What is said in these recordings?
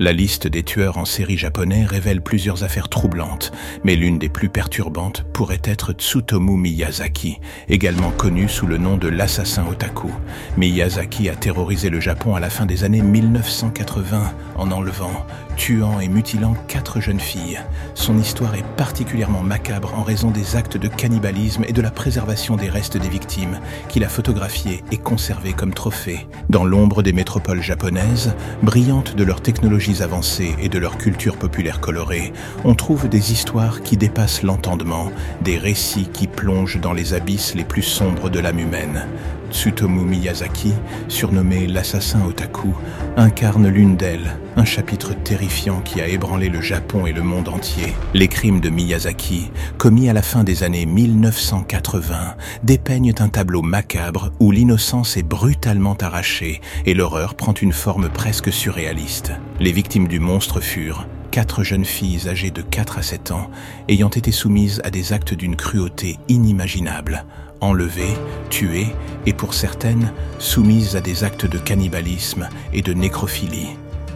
La liste des tueurs en série japonais révèle plusieurs affaires troublantes, mais l'une des plus perturbantes pourrait être Tsutomu Miyazaki, également connu sous le nom de l'assassin otaku. Miyazaki a terrorisé le Japon à la fin des années 1980 en enlevant, tuant et mutilant quatre jeunes filles. Son histoire est particulièrement macabre en raison des actes de cannibalisme et de la préservation des restes des victimes, qu'il a photographiés et conservés comme trophées. Dans l'ombre des métropoles japonaises, brillantes de leur technologie avancées et de leur culture populaire colorée, on trouve des histoires qui dépassent l'entendement, des récits qui plongent dans les abysses les plus sombres de l'âme humaine. Tsutomu Miyazaki, surnommé l'assassin otaku, incarne l'une d'elles, un chapitre terrifiant qui a ébranlé le Japon et le monde entier. Les crimes de Miyazaki, commis à la fin des années 1980, dépeignent un tableau macabre où l'innocence est brutalement arrachée et l'horreur prend une forme presque surréaliste. Les victimes du monstre furent quatre jeunes filles âgées de 4 à 7 ans ayant été soumises à des actes d'une cruauté inimaginable enlevées, tuées et pour certaines soumises à des actes de cannibalisme et de nécrophilie.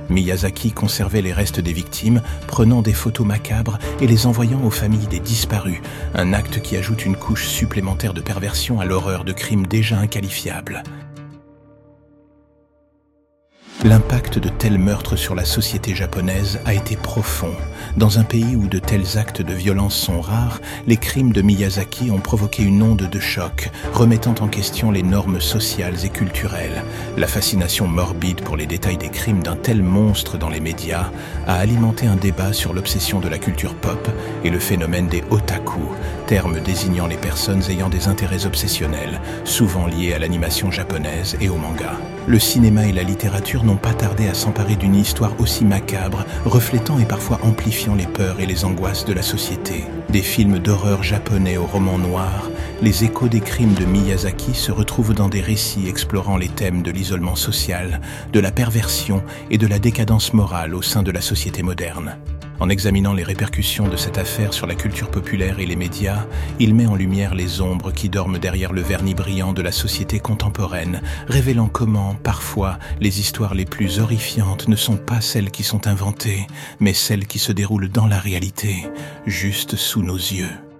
Miyazaki conservait les restes des victimes, prenant des photos macabres et les envoyant aux familles des disparus, un acte qui ajoute une couche supplémentaire de perversion à l'horreur de crimes déjà inqualifiables. L'impact de tels meurtres sur la société japonaise a été profond. Dans un pays où de tels actes de violence sont rares, les crimes de Miyazaki ont provoqué une onde de choc, remettant en question les normes sociales et culturelles. La fascination morbide pour les détails des crimes d'un tel monstre dans les médias a alimenté un débat sur l'obsession de la culture pop et le phénomène des otaku, terme désignant les personnes ayant des intérêts obsessionnels, souvent liés à l'animation japonaise et au manga. Le cinéma et la littérature n'ont pas tardé à s'emparer d'une histoire aussi macabre, reflétant et parfois amplifiant les peurs et les angoisses de la société. Des films d'horreur japonais au roman noir, les échos des crimes de Miyazaki se retrouvent dans des récits explorant les thèmes de l'isolement social, de la perversion et de la décadence morale au sein de la société moderne. En examinant les répercussions de cette affaire sur la culture populaire et les médias, il met en lumière les ombres qui dorment derrière le vernis brillant de la société contemporaine, révélant comment, parfois, les histoires les plus horrifiantes ne sont pas celles qui sont inventées, mais celles qui se déroulent dans la réalité, juste sous nos yeux.